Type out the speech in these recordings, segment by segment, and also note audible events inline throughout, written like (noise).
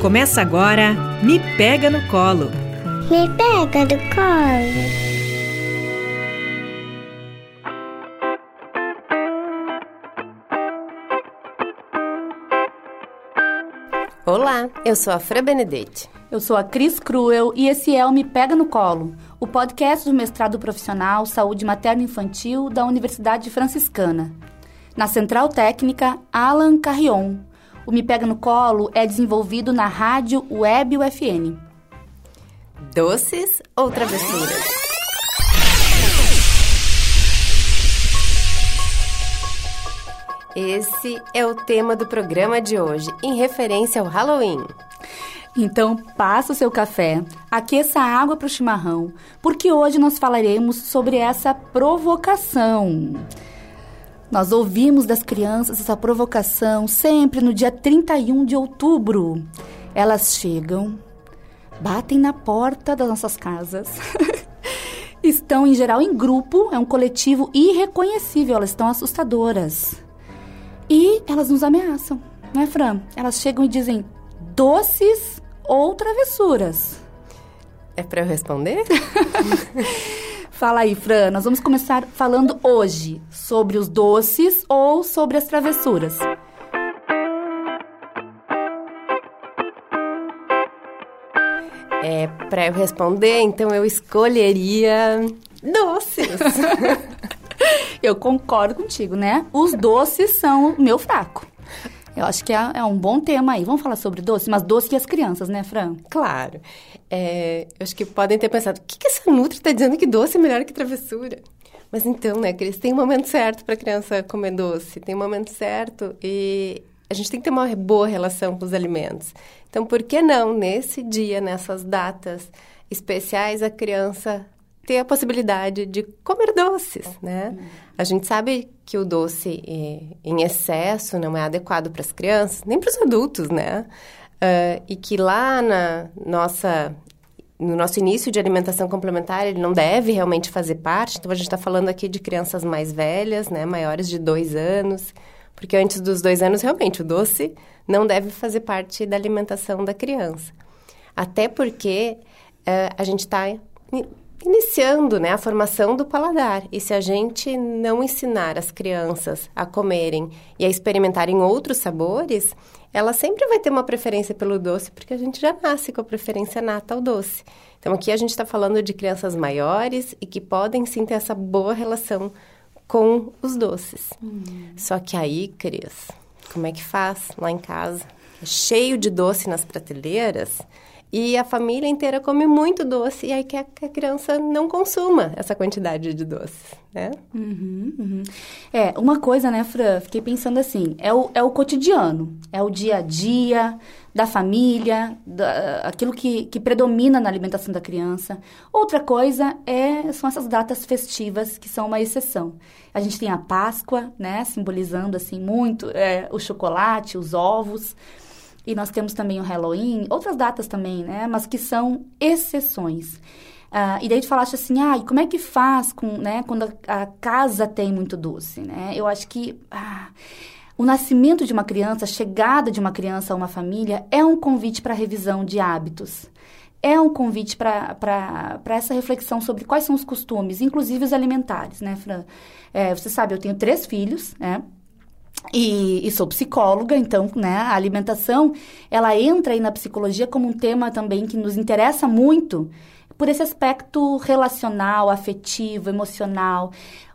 Começa agora Me Pega no Colo. Me pega do colo. Olá, eu sou a Fran Benedetti. Eu sou a Cris Cruel e esse é o Me Pega no Colo, o podcast do mestrado profissional Saúde Materno-Infantil da Universidade Franciscana. Na Central Técnica, Alan Carrion. O Me Pega no Colo é desenvolvido na rádio Web UFN. Doces ou travessuras? Esse é o tema do programa de hoje, em referência ao Halloween. Então, passa o seu café, aqueça a água para o chimarrão, porque hoje nós falaremos sobre essa provocação. Nós ouvimos das crianças essa provocação sempre no dia 31 de outubro. Elas chegam, batem na porta das nossas casas. (laughs) estão, em geral, em grupo, é um coletivo irreconhecível, elas estão assustadoras. E elas nos ameaçam, não é, Fran? Elas chegam e dizem doces ou travessuras. É para eu responder? (laughs) Fala aí, Fran. Nós vamos começar falando hoje sobre os doces ou sobre as travessuras. É, para eu responder, então eu escolheria doces. (laughs) eu concordo contigo, né? Os doces são o meu fraco. Eu acho que é, é, um bom tema aí. Vamos falar sobre doce, mas doce e as crianças, né, Fran? Claro. É, eu acho que podem ter pensado, o que, que essa Nutri está dizendo que doce é melhor que travessura? Mas então, né, Cris, tem um momento certo para a criança comer doce, tem um momento certo e a gente tem que ter uma boa relação com os alimentos. Então, por que não, nesse dia, nessas datas especiais, a criança ter a possibilidade de comer doces, né? A gente sabe que o doce em excesso não é adequado para as crianças, nem para os adultos, né? Uh, e que lá na nossa no nosso início de alimentação complementar, ele não deve realmente fazer parte. Então, a gente está falando aqui de crianças mais velhas, né, maiores de dois anos, porque antes dos dois anos, realmente, o doce não deve fazer parte da alimentação da criança. Até porque uh, a gente está iniciando né, a formação do paladar. E se a gente não ensinar as crianças a comerem e a experimentarem outros sabores, ela sempre vai ter uma preferência pelo doce, porque a gente já nasce com a preferência nata ao doce. Então, aqui a gente está falando de crianças maiores e que podem sim ter essa boa relação com os doces. Hum. Só que aí, Cris, como é que faz lá em casa? É cheio de doce nas prateleiras e a família inteira come muito doce e aí quer que a criança não consuma essa quantidade de doce, né? Uhum, uhum. É, uma coisa, né, Fran? Fiquei pensando assim, é o, é o cotidiano, é o dia a dia da família, da, aquilo que, que predomina na alimentação da criança. Outra coisa é, são essas datas festivas que são uma exceção. A gente tem a Páscoa, né, simbolizando assim muito é, o chocolate, os ovos. E nós temos também o Halloween, outras datas também, né? Mas que são exceções. Uh, e daí tu falaste assim, ah, e como é que faz com, né, quando a, a casa tem muito doce, né? Eu acho que ah, o nascimento de uma criança, a chegada de uma criança a uma família é um convite para revisão de hábitos. É um convite para essa reflexão sobre quais são os costumes, inclusive os alimentares, né, Fran? É, você sabe, eu tenho três filhos, né? E, e, sou psicóloga, então, né, a alimentação, ela entra aí na psicologia como um tema também que nos interessa muito por esse aspecto relacional, afetivo, emocional.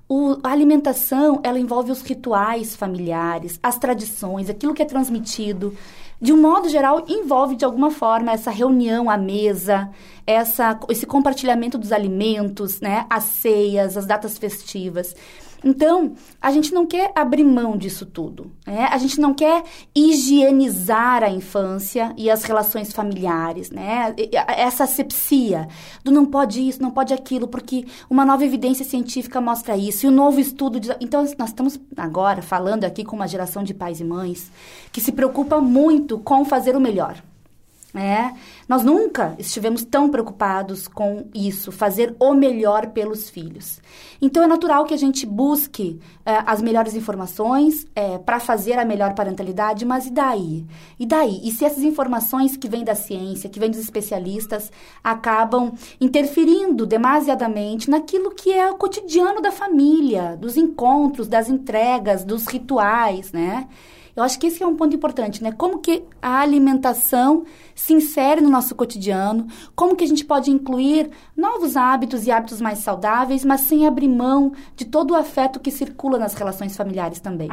O, a alimentação, ela envolve os rituais familiares, as tradições, aquilo que é transmitido. De um modo geral, envolve de alguma forma essa reunião à mesa, essa, esse compartilhamento dos alimentos, né, as ceias, as datas festivas. Então, a gente não quer abrir mão disso tudo. Né? A gente não quer higienizar a infância e as relações familiares, né? Essa asepsia do não pode isso, não pode aquilo, porque uma nova evidência científica mostra isso. E o um novo estudo... De... Então, nós estamos agora falando aqui com uma geração de pais e mães que se preocupa muito com fazer o melhor. É, nós nunca estivemos tão preocupados com isso, fazer o melhor pelos filhos. Então é natural que a gente busque é, as melhores informações é, para fazer a melhor parentalidade, mas e daí? E daí? E se essas informações que vêm da ciência, que vêm dos especialistas, acabam interferindo demasiadamente naquilo que é o cotidiano da família, dos encontros, das entregas, dos rituais, né? Eu acho que esse é um ponto importante, né? Como que a alimentação se insere no nosso cotidiano, como que a gente pode incluir novos hábitos e hábitos mais saudáveis, mas sem abrir mão de todo o afeto que circula nas relações familiares também.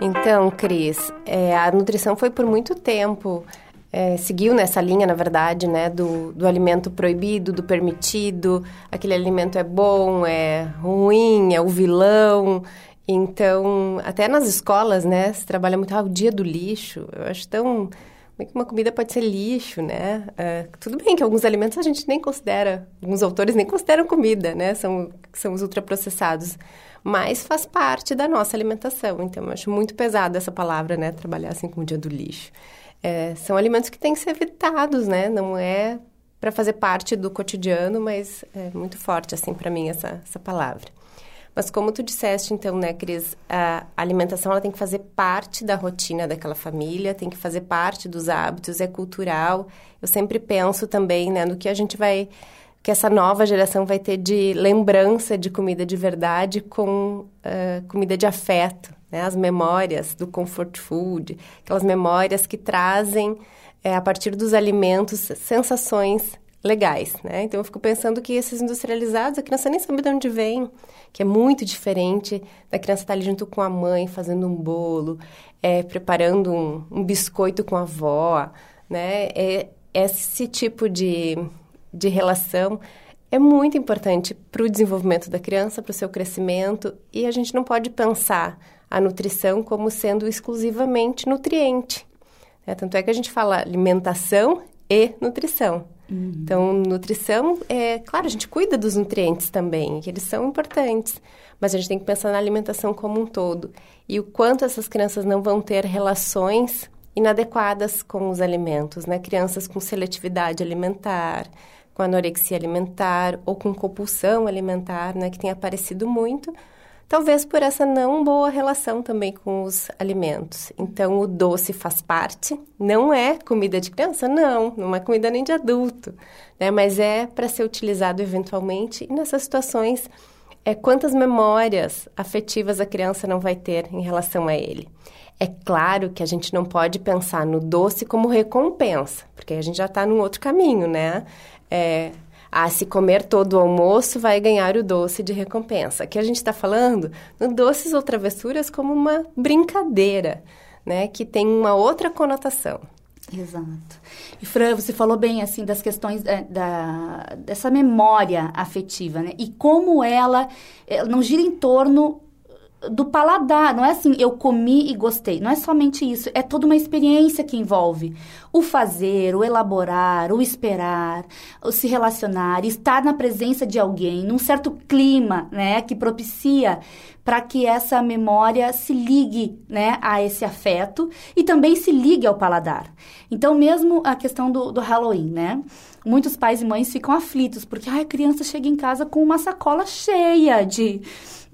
Então, Cris, é, a nutrição foi por muito tempo é, seguiu nessa linha, na verdade, né, do, do alimento proibido, do permitido, aquele alimento é bom, é ruim, é o vilão. Então, até nas escolas, né, se trabalha muito, ah, o dia do lixo, eu acho tão... Como é que uma comida pode ser lixo, né? É, tudo bem que alguns alimentos a gente nem considera, alguns autores nem consideram comida, né? São, são os ultraprocessados. Mas faz parte da nossa alimentação. Então, eu acho muito pesada essa palavra, né? Trabalhar assim com o dia do lixo. É, são alimentos que têm que ser evitados, né? Não é para fazer parte do cotidiano, mas é muito forte, assim, para mim, essa, essa palavra. Mas como tu disseste, então, né, Cris, a alimentação ela tem que fazer parte da rotina daquela família, tem que fazer parte dos hábitos, é cultural. Eu sempre penso também, né, no que a gente vai que essa nova geração vai ter de lembrança de comida de verdade com uh, comida de afeto, né? As memórias do comfort food, aquelas memórias que trazem, é, a partir dos alimentos, sensações legais, né? Então, eu fico pensando que esses industrializados, a criança nem sabe de onde vem, que é muito diferente da criança estar ali junto com a mãe, fazendo um bolo, é, preparando um, um biscoito com a avó, né? É, esse tipo de, de relação é muito importante para o desenvolvimento da criança, para o seu crescimento, e a gente não pode pensar a nutrição como sendo exclusivamente nutriente. Né? Tanto é que a gente fala alimentação e nutrição. Uhum. Então, nutrição, é claro, a gente cuida dos nutrientes também, que eles são importantes, mas a gente tem que pensar na alimentação como um todo. E o quanto essas crianças não vão ter relações inadequadas com os alimentos, né? Crianças com seletividade alimentar, com anorexia alimentar ou com compulsão alimentar, né? Que tem aparecido muito Talvez por essa não boa relação também com os alimentos. Então, o doce faz parte. Não é comida de criança? Não, não é comida nem de adulto. Né? Mas é para ser utilizado eventualmente. E nessas situações, é quantas memórias afetivas a criança não vai ter em relação a ele. É claro que a gente não pode pensar no doce como recompensa, porque a gente já está num outro caminho, né? É, ah, se comer todo o almoço vai ganhar o doce de recompensa. Aqui a gente está falando no doces ou travessuras como uma brincadeira, né? Que tem uma outra conotação. Exato. E Fran, você falou bem assim das questões da, da, dessa memória afetiva, né? E como ela, ela não gira em torno do paladar, não é assim, eu comi e gostei. Não é somente isso, é toda uma experiência que envolve o fazer, o elaborar, o esperar, o se relacionar, estar na presença de alguém, num certo clima, né, que propicia para que essa memória se ligue, né, a esse afeto e também se ligue ao paladar. Então, mesmo a questão do, do Halloween, né? Muitos pais e mães ficam aflitos porque ai, a criança chega em casa com uma sacola cheia de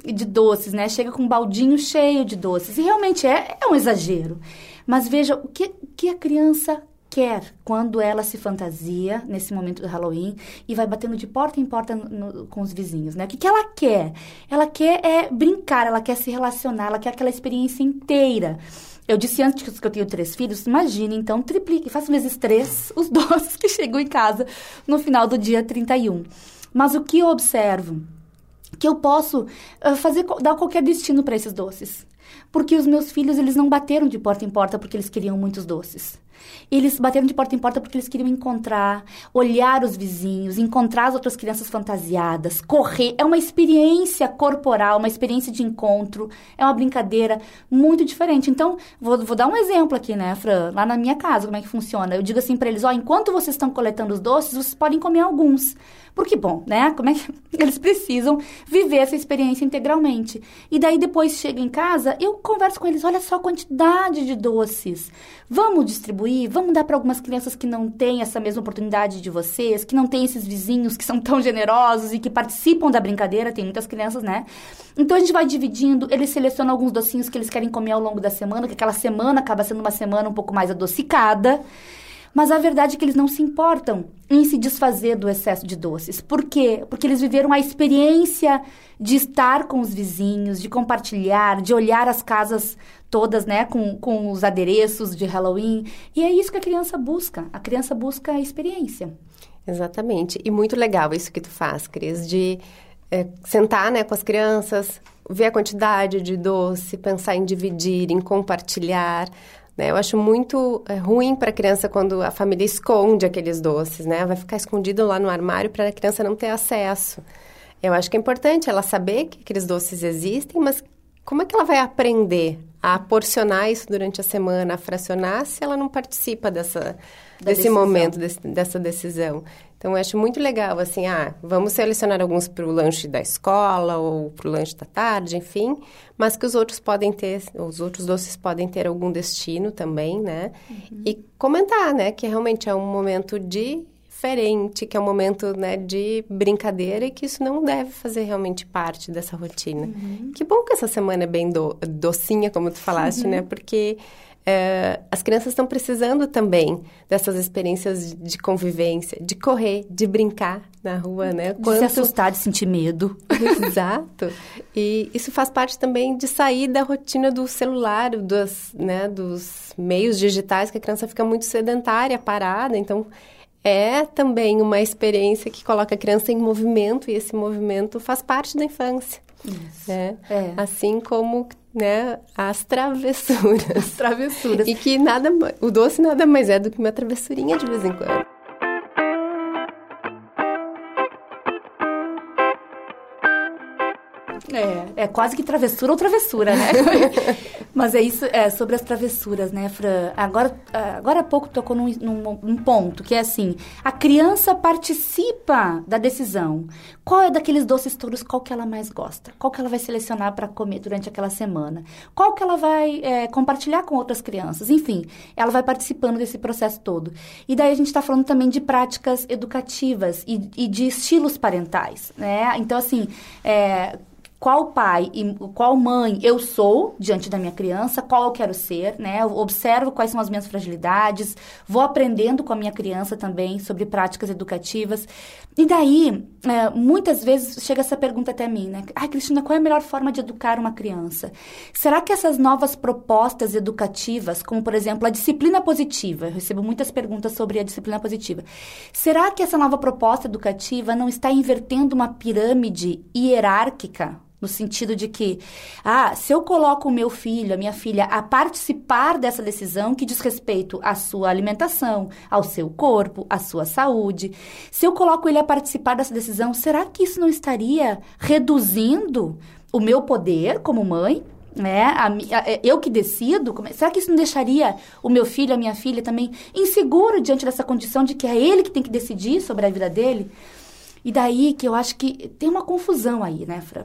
de doces, né? Chega com um baldinho cheio de doces. E realmente é, é um exagero. Mas veja o que, que a criança quer quando ela se fantasia nesse momento do Halloween e vai batendo de porta em porta no, com os vizinhos, né? O que, que ela quer? Ela quer é brincar, ela quer se relacionar, ela quer aquela experiência inteira. Eu disse antes que eu tenho três filhos, imagine, então, triplique, faça vezes três (laughs) os doces que chegam em casa no final do dia 31. Mas o que eu observo que eu posso uh, fazer dar qualquer destino para esses doces. Porque os meus filhos, eles não bateram de porta em porta porque eles queriam muitos doces. Eles bateram de porta em porta porque eles queriam encontrar, olhar os vizinhos, encontrar as outras crianças fantasiadas, correr. É uma experiência corporal, uma experiência de encontro, é uma brincadeira muito diferente. Então, vou, vou dar um exemplo aqui, né, Fran? Lá na minha casa, como é que funciona? Eu digo assim para eles: ó, enquanto vocês estão coletando os doces, vocês podem comer alguns. Porque, bom, né? Como é que (laughs) eles precisam viver essa experiência integralmente? E daí depois chega em casa, eu converso com eles, olha só a quantidade de doces. Vamos distribuir, vamos dar para algumas crianças que não têm essa mesma oportunidade de vocês, que não têm esses vizinhos que são tão generosos e que participam da brincadeira, tem muitas crianças, né? Então a gente vai dividindo, eles selecionam alguns docinhos que eles querem comer ao longo da semana, que aquela semana acaba sendo uma semana um pouco mais adocicada. Mas a verdade é que eles não se importam em se desfazer do excesso de doces. Por quê? Porque eles viveram a experiência de estar com os vizinhos, de compartilhar, de olhar as casas todas, né, com, com os adereços de Halloween. E é isso que a criança busca. A criança busca a experiência. Exatamente. E muito legal isso que tu faz, Cris, de é, sentar né, com as crianças, ver a quantidade de doce, pensar em dividir, em compartilhar. Né? Eu acho muito é, ruim para a criança quando a família esconde aqueles doces, né? Vai ficar escondido lá no armário para a criança não ter acesso. Eu acho que é importante ela saber que aqueles doces existem, mas como é que ela vai aprender a porcionar isso durante a semana, a fracionar, se ela não participa dessa, desse decisão. momento, desse, dessa decisão? Então, eu acho muito legal, assim, ah, vamos selecionar alguns para o lanche da escola ou para o lanche da tarde, enfim, mas que os outros podem ter, os outros doces podem ter algum destino também, né? Uhum. E comentar, né, que realmente é um momento diferente, que é um momento, né, de brincadeira e que isso não deve fazer realmente parte dessa rotina. Uhum. Que bom que essa semana é bem do, docinha, como tu falaste, uhum. né? Porque é, as crianças estão precisando também dessas experiências de convivência, de correr, de brincar na rua, né? De Quanto... se assustar, de sentir medo. (laughs) Exato. E isso faz parte também de sair da rotina do celular, dos, né, dos meios digitais, que a criança fica muito sedentária, parada. Então, é também uma experiência que coloca a criança em movimento, e esse movimento faz parte da infância. Isso. Né? É. Assim como né, as travessuras. As travessuras. E que nada, o doce nada mais é do que uma travessurinha de vez em quando. É, é quase que travessura ou travessura, né? (laughs) Mas é isso, é sobre as travessuras, né, Fran? Agora, agora há pouco tocou num, num, num, ponto, que é assim, a criança participa da decisão. Qual é daqueles doces todos, qual que ela mais gosta? Qual que ela vai selecionar para comer durante aquela semana? Qual que ela vai é, compartilhar com outras crianças? Enfim, ela vai participando desse processo todo. E daí a gente está falando também de práticas educativas e, e de estilos parentais, né? Então, assim, é, qual pai e qual mãe eu sou diante da minha criança, qual eu quero ser, né? Eu observo quais são as minhas fragilidades, vou aprendendo com a minha criança também sobre práticas educativas. E daí, é, muitas vezes chega essa pergunta até mim, né? Ai, Cristina, qual é a melhor forma de educar uma criança? Será que essas novas propostas educativas, como por exemplo a disciplina positiva, eu recebo muitas perguntas sobre a disciplina positiva. Será que essa nova proposta educativa não está invertendo uma pirâmide hierárquica no sentido de que, ah, se eu coloco o meu filho, a minha filha, a participar dessa decisão que diz respeito à sua alimentação, ao seu corpo, à sua saúde, se eu coloco ele a participar dessa decisão, será que isso não estaria reduzindo o meu poder como mãe? né? A, a, é, eu que decido, como, será que isso não deixaria o meu filho, a minha filha também inseguro diante dessa condição de que é ele que tem que decidir sobre a vida dele? E daí que eu acho que tem uma confusão aí, né, Fran?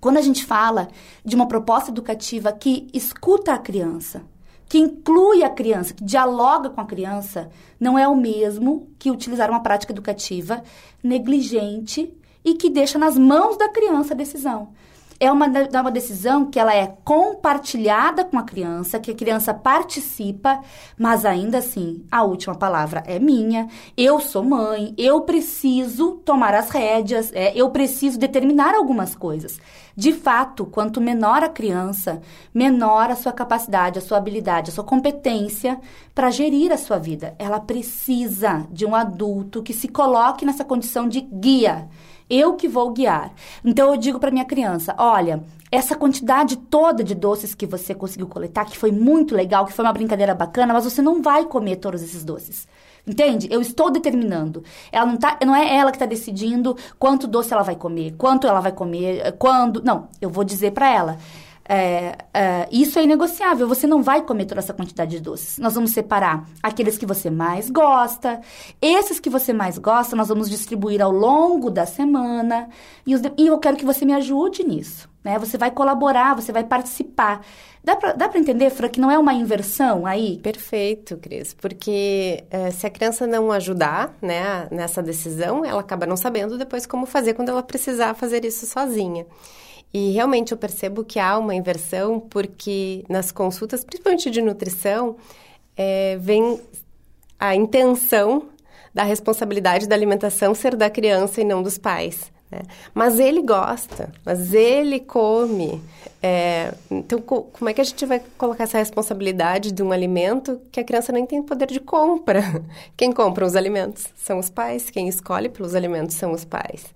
Quando a gente fala de uma proposta educativa que escuta a criança, que inclui a criança, que dialoga com a criança, não é o mesmo que utilizar uma prática educativa negligente e que deixa nas mãos da criança a decisão é uma, é uma decisão que ela é compartilhada com a criança, que a criança participa, mas ainda assim, a última palavra é minha. Eu sou mãe, eu preciso tomar as rédeas, é, eu preciso determinar algumas coisas. De fato, quanto menor a criança, menor a sua capacidade, a sua habilidade, a sua competência para gerir a sua vida. Ela precisa de um adulto que se coloque nessa condição de guia Eu que vou guiar. Então eu digo para minha criança: olha, essa quantidade toda de doces que você conseguiu coletar, que foi muito legal, que foi uma brincadeira bacana, mas você não vai comer todos esses doces. Entende? Eu estou determinando. Ela não, tá, não é ela que está decidindo quanto doce ela vai comer, quanto ela vai comer, quando. Não, eu vou dizer para ela. É, é, isso é inegociável. Você não vai comer toda essa quantidade de doces. Nós vamos separar aqueles que você mais gosta. Esses que você mais gosta, nós vamos distribuir ao longo da semana. E, os, e eu quero que você me ajude nisso. Né? Você vai colaborar, você vai participar. Dá pra entender, Fran, que não é uma inversão aí? Perfeito, Cris. Porque é, se a criança não ajudar né, nessa decisão, ela acaba não sabendo depois como fazer quando ela precisar fazer isso sozinha. E realmente eu percebo que há uma inversão, porque nas consultas, principalmente de nutrição, é, vem a intenção da responsabilidade da alimentação ser da criança e não dos pais. Né? Mas ele gosta, mas ele come. É, então, co como é que a gente vai colocar essa responsabilidade de um alimento que a criança nem tem poder de compra? (laughs) Quem compra os alimentos são os pais, quem escolhe pelos alimentos são os pais.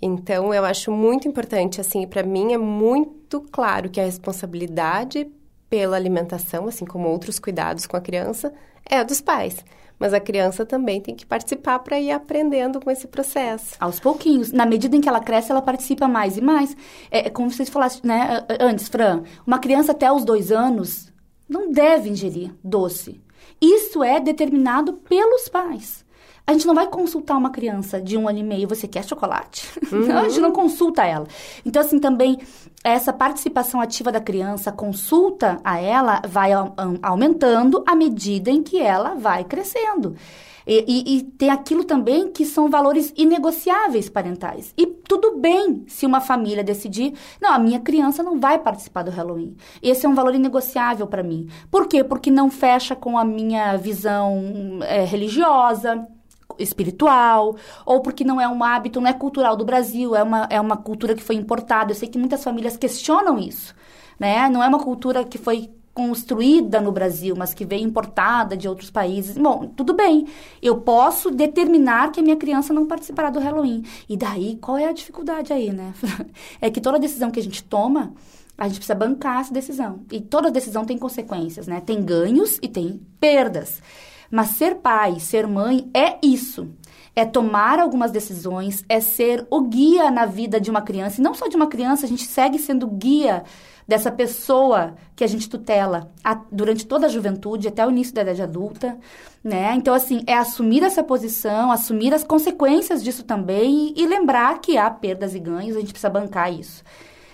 Então, eu acho muito importante, assim, para mim é muito claro que a responsabilidade pela alimentação, assim como outros cuidados com a criança, é dos pais. Mas a criança também tem que participar para ir aprendendo com esse processo. Aos pouquinhos. Na medida em que ela cresce, ela participa mais e mais. É, é como vocês falassem, né, antes, Fran, uma criança até os dois anos não deve ingerir doce. Isso é determinado pelos pais. A gente não vai consultar uma criança de um ano e meio, você quer chocolate? Uhum. (laughs) Não, a gente não consulta ela. Então, assim, também, essa participação ativa da criança, consulta a ela, vai aumentando à medida em que ela vai crescendo. E, e, e, tem aquilo também que são valores inegociáveis parentais. E tudo bem se uma família decidir, não, a minha criança não vai participar do Halloween. Esse é um valor inegociável para mim. Por quê? Porque não fecha com a minha visão é, religiosa espiritual, ou porque não é um hábito, não é cultural do Brasil, é uma, é uma cultura que foi importada. Eu sei que muitas famílias questionam isso, né? Não é uma cultura que foi construída no Brasil, mas que veio importada de outros países. Bom, tudo bem. Eu posso determinar que a minha criança não participará do Halloween. E daí, qual é a dificuldade aí, né? (laughs) é que toda decisão que a gente toma, a gente precisa bancar essa decisão. E toda decisão tem consequências, né? Tem ganhos e tem perdas. Mas ser pai, ser mãe é isso. É tomar algumas decisões, é ser o guia na vida de uma criança. E não só de uma criança, a gente segue sendo guia dessa pessoa que a gente tutela a, durante toda a juventude, até o início da idade adulta, né? Então, assim, é assumir essa posição, assumir as consequências disso também e, e lembrar que há perdas e ganhos, a gente precisa bancar isso.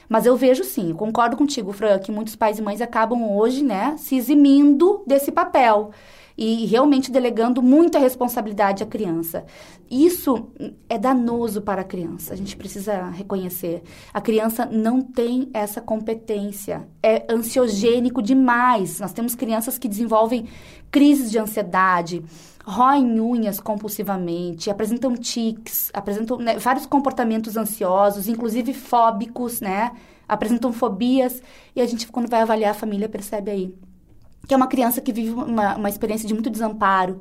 Mas eu vejo sim, concordo contigo, Fran, que muitos pais e mães acabam hoje, né, se eximindo desse papel e realmente delegando muita responsabilidade à criança. Isso é danoso para a criança, a gente precisa reconhecer. A criança não tem essa competência, é ansiogênico demais. Nós temos crianças que desenvolvem crises de ansiedade, roem unhas compulsivamente, apresentam tics, apresentam né, vários comportamentos ansiosos, inclusive fóbicos, né? Apresentam fobias e a gente, quando vai avaliar a família, percebe aí que é uma criança que vive uma, uma experiência de muito desamparo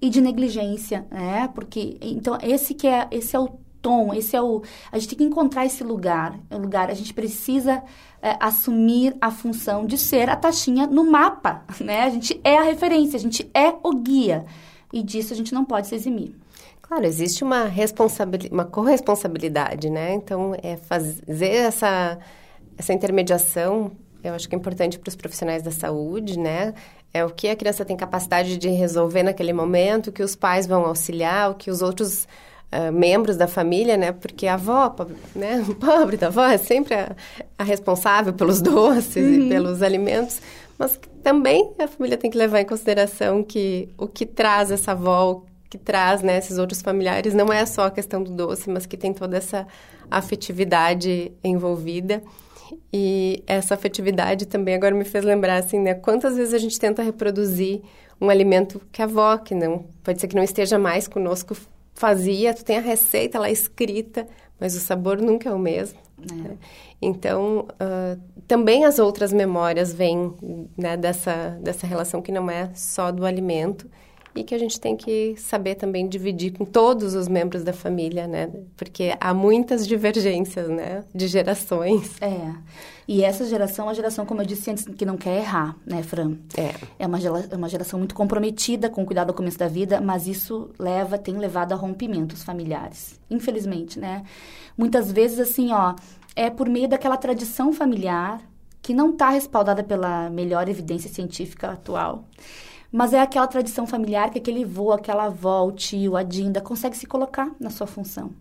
e de negligência, né? Porque então esse que é esse é o tom, esse é o a gente tem que encontrar esse lugar, o lugar a gente precisa é, assumir a função de ser a taxinha no mapa, (laughs) né? A gente é a referência, a gente é o guia e disso a gente não pode se eximir. Claro, existe uma responsabilidade, uma corresponsabilidade, né? Então é fazer essa essa intermediação eu acho que é importante para os profissionais da saúde, né? É o que a criança tem capacidade de resolver naquele momento, o que os pais vão auxiliar, o que os outros uh, membros da família, né? Porque a avó, né? (laughs) O pobre da avó é sempre a, a responsável pelos (laughs) doces uhum. e pelos alimentos, mas também a família tem que levar em consideração que o que traz essa avó, que traz né, esses outros familiares, não é só a questão do doce, mas que tem toda essa afetividade envolvida. E essa afetividade também agora me fez lembrar, assim, né? Quantas vezes a gente tenta reproduzir um alimento que a avó, que não, pode ser que não esteja mais conosco, fazia, tu tem a receita lá escrita, mas o sabor nunca é o mesmo. É. Né? Então, uh, também as outras memórias vêm né, dessa, dessa relação que não é só do alimento e que a gente tem que saber também dividir com todos os membros da família, né? Porque há muitas divergências, né? De gerações. É. E essa geração é uma geração, como eu disse antes, que não quer errar, né, Fran? É. É uma, é uma geração muito comprometida com o cuidado ao começo da vida, mas isso leva, tem levado a rompimentos familiares. Infelizmente, né? Muitas vezes, assim, ó, é por meio daquela tradição familiar que não está respaldada pela melhor evidência científica atual. Mas é aquela tradição familiar que aquele vô, aquela avó, o tio, a dinda consegue se colocar na sua função.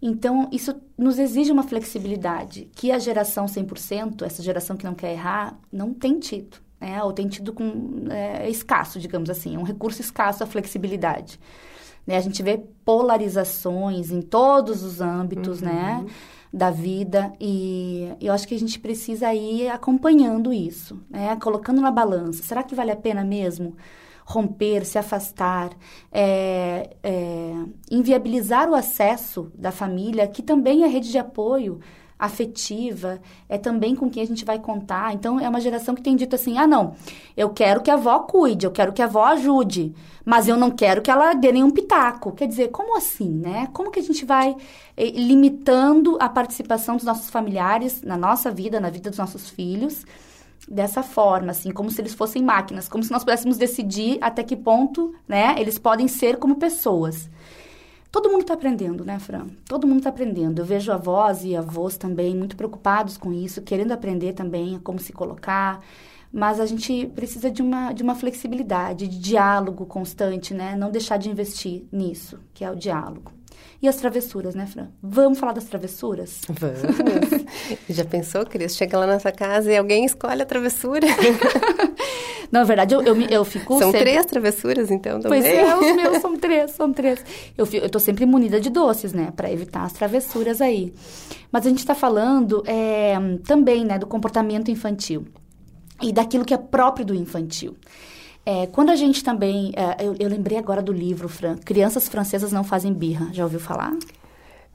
Então, isso nos exige uma flexibilidade que a geração 100%, essa geração que não quer errar, não tem tido. Né? Ou tem tido com é, escasso, digamos assim. É um recurso escasso a flexibilidade. Né? A gente vê polarizações em todos os âmbitos, né? uhum. né? Da vida e eu acho que a gente precisa ir acompanhando isso, né? Colocando na balança. Será que vale a pena mesmo romper, se afastar, é, é, inviabilizar o acesso da família, que também é rede de apoio afetiva, é também com quem a gente vai contar. Então, é uma geração que tem dito assim: ah, não, eu quero que a avó cuide, eu quero que a avó ajude, mas eu não quero que ela dê nenhum pitaco. Quer dizer, como assim, né? Como que a gente vai eh, limitando a participação dos nossos familiares na nossa vida, na vida dos nossos filhos? dessa forma, assim, como se eles fossem máquinas, como se nós pudéssemos decidir até que ponto, né, eles podem ser como pessoas. Todo mundo está aprendendo, né, Fran? Todo mundo está aprendendo. Eu vejo avós e avós também muito preocupados com isso, querendo aprender também como se colocar. Mas a gente precisa de uma, de uma flexibilidade, de diálogo constante, né? Não deixar de investir nisso, que é o diálogo. E as travessuras, né, Fran? Vamos falar das travessuras? Vamos. (laughs) Já pensou, Cris? Chega lá na sua casa e alguém escolhe a travessura. (laughs) Na verdade, eu, eu, eu fico São sempre... três travessuras, então, também? Pois é, os meus são (laughs) três, são três. Eu, fico, eu tô sempre munida de doces, né? Para evitar as travessuras aí. Mas a gente está falando é, também, né, do comportamento infantil. E daquilo que é próprio do infantil. É, quando a gente também. É, eu, eu, lembrei agora do livro, Fran, Crianças Francesas Não Fazem Birra. Já ouviu falar?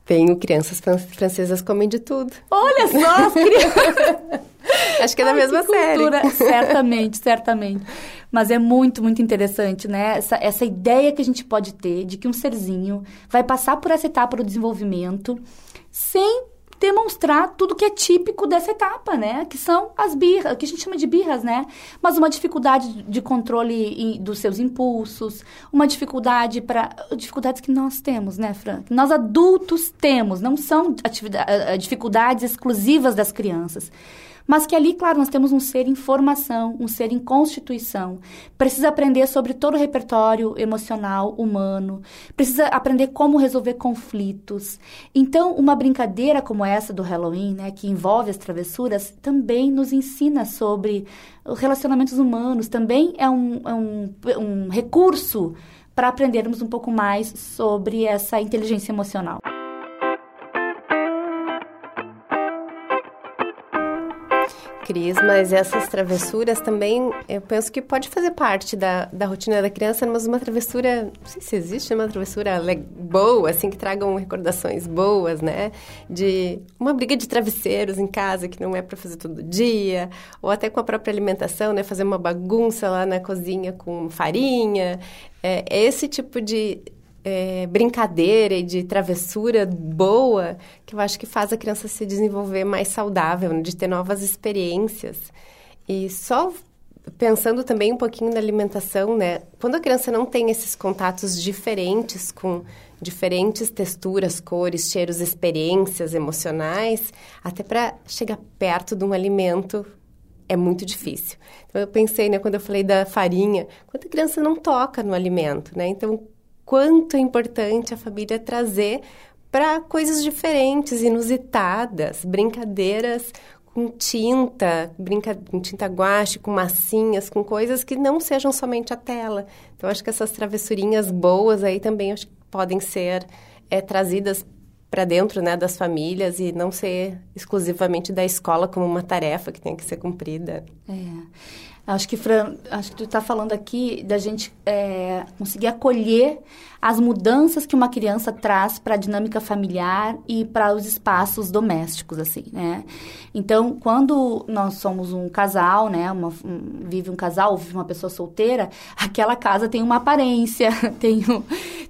Tenho crianças francesas comem de tudo. Olha só, as crianças. (laughs) (laughs) Acho que é da Ai, mesma série. (laughs) certamente, certamente. Mas é muito, muito interessante, né? Essa, essa ideia que a gente pode ter de que um serzinho vai passar por essa etapa do desenvolvimento sem demonstrar tudo que é típico dessa etapa, né? Que são as birras, que a gente chama de birras, né? Mas uma dificuldade de controle dos seus impulsos, uma dificuldade para dificuldades que nós temos, né, Fran? Que nós adultos temos, não são eh, dificuldades exclusivas das crianças. Mas que ali, claro, nós temos um ser em formação, um ser em constituição. Precisa aprender sobre todo o repertório emocional humano, precisa aprender como resolver conflitos. Então, uma brincadeira como essa do Halloween, né, que envolve as travessuras, também nos ensina sobre relacionamentos humanos, também é um, é um, um recurso para aprendermos um pouco mais sobre essa inteligência emocional. Cris, mas essas travessuras também, eu penso que pode fazer parte da, da rotina da criança, mas uma travessura, não sei se existe uma travessura boa, assim, que tragam recordações boas, né? De uma briga de travesseiros em casa, que não é para fazer todo dia, ou até com a própria alimentação, né? Fazer uma bagunça lá na cozinha com farinha. É, esse tipo de é, brincadeira e de travessura boa que eu acho que faz a criança se desenvolver mais saudável, né? de ter novas experiências. E só pensando também um pouquinho na alimentação, né? Quando a criança não tem esses contatos diferentes com diferentes texturas, cores, cheiros, experiências emocionais, até para chegar perto de um alimento é muito difícil. Então eu pensei, né, quando eu falei da farinha, quando a criança não toca no alimento, né? Então quanto é importante a família trazer para coisas diferentes, inusitadas, brincadeiras com tinta, brinca com tinta guache, com massinhas, com coisas que não sejam somente a tela. Então, acho que essas travessurinhas boas aí também podem ser é, trazidas para dentro né, das famílias e não ser exclusivamente da escola como uma tarefa que tem que ser cumprida. É. Acho que, Fran, acho que tu está falando aqui da gente é, conseguir acolher as mudanças que uma criança traz para a dinâmica familiar e para os espaços domésticos, assim, né? Então, quando nós somos um casal, né? Uma, um, vive um casal, vive uma pessoa solteira, (laughs) aquela casa tem uma aparência, (laughs) tem um,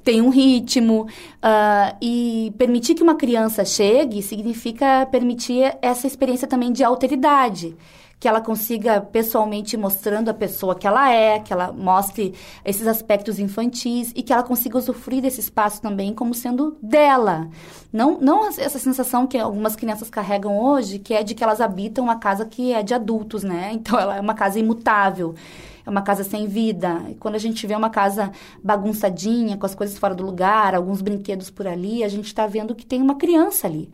tem um ritmo. Uh, e permitir que uma criança chegue significa permitir essa experiência também de alteridade que ela consiga pessoalmente mostrando a pessoa que ela é, que ela mostre esses aspectos infantis e que ela consiga usufruir desse espaço também como sendo dela. Não, não essa sensação que algumas crianças carregam hoje, que é de que elas habitam uma casa que é de adultos, né? (laughs) Então ela é uma casa imutável é uma casa sem vida. E quando a gente vê uma casa bagunçadinha, com as coisas fora do lugar, alguns brinquedos por ali, a gente está vendo que tem uma criança ali.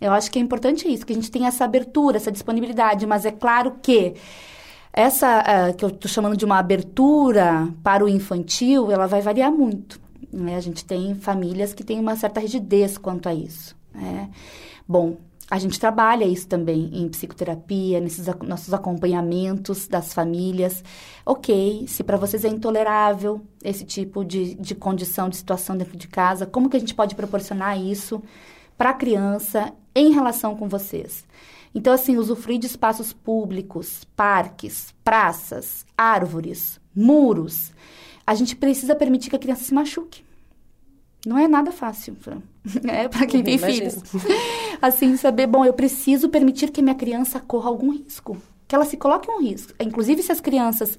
Eu acho que é importante isso, que a gente tenha essa abertura, essa disponibilidade, mas é claro que essa uh, que eu estou chamando de uma abertura para o infantil, ela vai variar muito. Né? A gente tem famílias que têm uma certa rigidez quanto a isso. Né? Bom, a gente trabalha isso também em psicoterapia, nesses nossos acompanhamentos das famílias. Ok, se para vocês é intolerável esse tipo de, de condição, de situação dentro de casa, como que a gente pode proporcionar isso para a criança em relação com vocês. Então, assim, usufruir de espaços públicos, parques, praças, árvores, muros. A gente precisa permitir que a criança se machuque. Não é nada fácil, (laughs) É para quem tem filhos. (laughs) Assim, saber, bom, eu preciso permitir que minha criança corra algum risco que ela se coloque um risco. Inclusive, se as crianças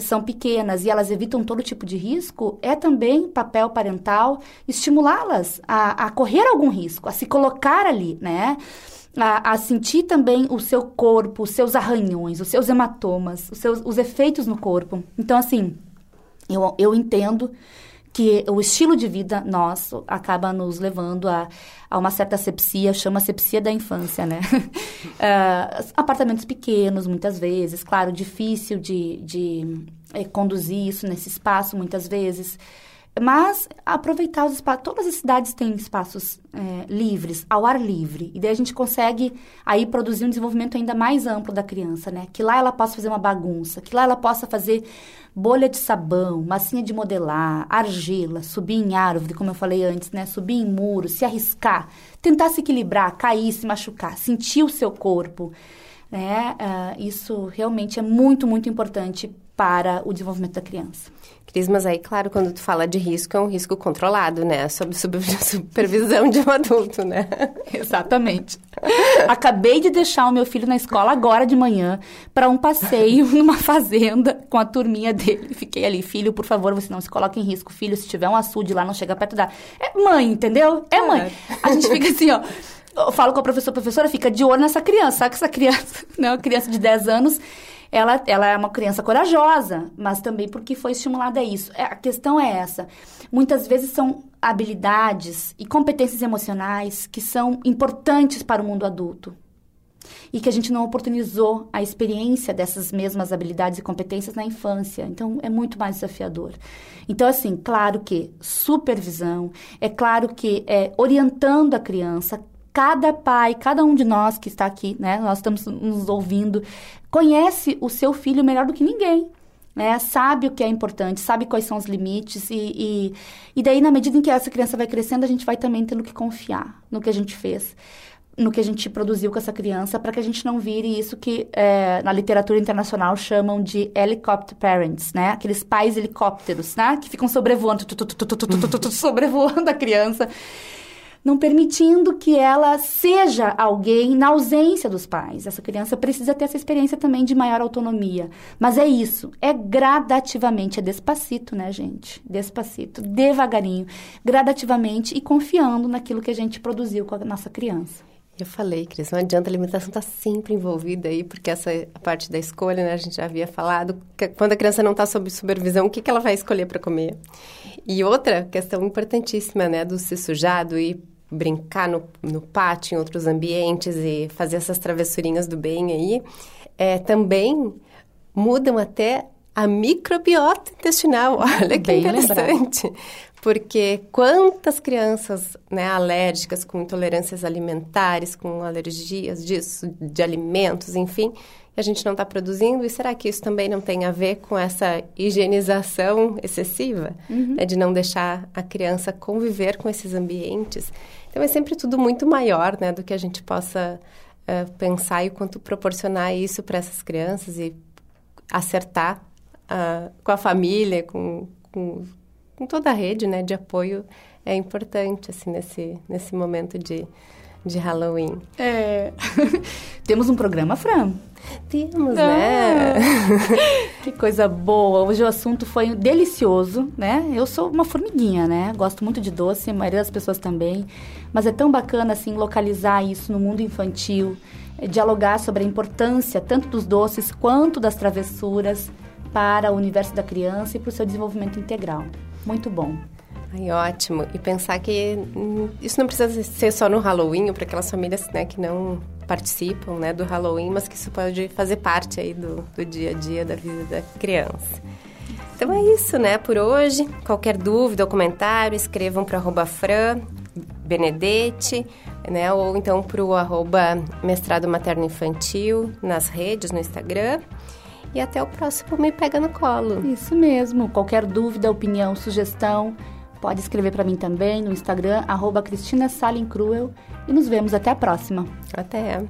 são pequenas e elas evitam todo tipo de risco, é também papel parental estimulá-las a, a correr algum risco, a se colocar ali, né? A, a, sentir também o seu corpo, os seus arranhões, os seus hematomas, os, seus, os efeitos no corpo. Então, assim, eu, eu entendo que o estilo de vida nosso acaba nos levando a, a uma certa sepsia, chama sepsia da infância, né? uh, (laughs) apartamentos pequenos, muitas vezes, claro, difícil de, de é, conduzir isso nesse espaço, muitas vezes. Mas aproveitar os espaços. Todas as cidades têm espaços é, livres, ao ar livre. E daí a gente consegue aí produzir um desenvolvimento ainda mais amplo da criança, né? Que lá ela possa fazer uma bagunça, que lá ela possa fazer bolha de sabão, massinha de modelar, argila, subir em árvore, como eu falei antes, né? Subir em muro, se arriscar, tentar se equilibrar, cair, se machucar, sentir o seu corpo. Né? Uh, isso realmente é muito, muito importante para o desenvolvimento da criança. Cris, mas aí, claro, quando tu fala de risco, é um risco controlado, né? Sob (laughs) supervisão de um adulto, né? Exatamente. Acabei de deixar o meu filho na escola agora de manhã para um passeio (laughs) numa fazenda com a turminha dele. Fiquei ali, filho, por favor, você não se coloque em risco. Filho, se tiver um açude lá, não chega perto da... É mãe, entendeu? É mãe. A gente fica assim, ó eu falo com a professora, professora, fica de olho nessa criança. Sabe que essa criança, (laughs) né, uma criança de 10 anos, ela, ela é uma criança corajosa, mas também porque foi estimulada a isso. É, a questão é essa. Muitas vezes são habilidades e competências emocionais que são importantes para o mundo adulto. E que a gente não oportunizou a experiência dessas mesmas habilidades e competências na infância. Então, é muito mais desafiador. Então, assim, claro que supervisão, é claro que é, orientando a criança, cada pai, cada um de nós que está aqui, né, nós estamos nos ouvindo, conhece o seu filho melhor do que ninguém. Né, sabe o que é importante, sabe quais são os limites, e, e, e daí, na medida em que essa criança vai crescendo, a gente vai também tendo que confiar no que a gente fez no que a gente produziu com essa criança, para que a gente não vire isso que é, na literatura internacional chamam de helicopter parents, né? Aqueles pais helicópteros, né? Que ficam sobrevoando, sobrevoando a criança não permitindo que ela seja alguém na ausência dos pais. Essa criança precisa ter essa experiência também de maior autonomia. Mas é isso, é gradativamente, é despacito, né, gente? Despacito, devagarinho, gradativamente e confiando naquilo que a gente produziu com a nossa criança. Eu falei, Cris, não adianta, a alimentação está sempre envolvida aí, porque essa a parte da escolha, né, a gente já havia falado, que quando a criança não está sob supervisão, o que, que ela vai escolher para comer? E outra questão importantíssima, né, do se sujado e brincar no, no pátio, em outros ambientes e fazer essas travessurinhas do bem aí, é, também mudam até a microbiota intestinal. (laughs) Olha que Bem interessante. Porque quantas crianças né, alérgicas, com intolerâncias alimentares, com alergias disso, de alimentos, enfim, a gente não está produzindo? E será que isso também não tem a ver com essa higienização excessiva? Uhum. Né, de não deixar a criança conviver com esses ambientes? Então é sempre tudo muito maior né, do que a gente possa uh, pensar e quanto proporcionar isso para essas crianças e acertar uh, com a família, com, com, com, toda a rede né, de apoio é importante assim nesse, nesse momento de, de Halloween. É. (laughs) Temos um programa, Fran. Temos, Ah. né? (laughs) Que coisa boa. Hoje o assunto foi delicioso, né? Eu sou uma formiguinha, né? Gosto muito de doce, a maioria das pessoas também. Mas é tão bacana, assim, localizar isso no mundo infantil, eh, dialogar sobre a importância tanto dos doces quanto das travessuras para o universo da criança e para o seu desenvolvimento integral. Muito bom. Ai, ótimo. E pensar que hum, isso não precisa ser só no Halloween, para aquelas famílias né, que não participam né, do Halloween, mas que isso pode fazer parte aí do, do dia a dia da vida da criança. Então é isso, né, por hoje. Qualquer dúvida ou comentário, escrevam para Fran Benedetti, né, ou então para o arroba Mestrado Materno Infantil nas redes, no Instagram. E até o próximo Me Pega no Colo. Isso mesmo. Qualquer dúvida, opinião, sugestão, pode escrever para mim também no Instagram, arroba Cristina Salencruel. E nos vemos até a próxima. Até.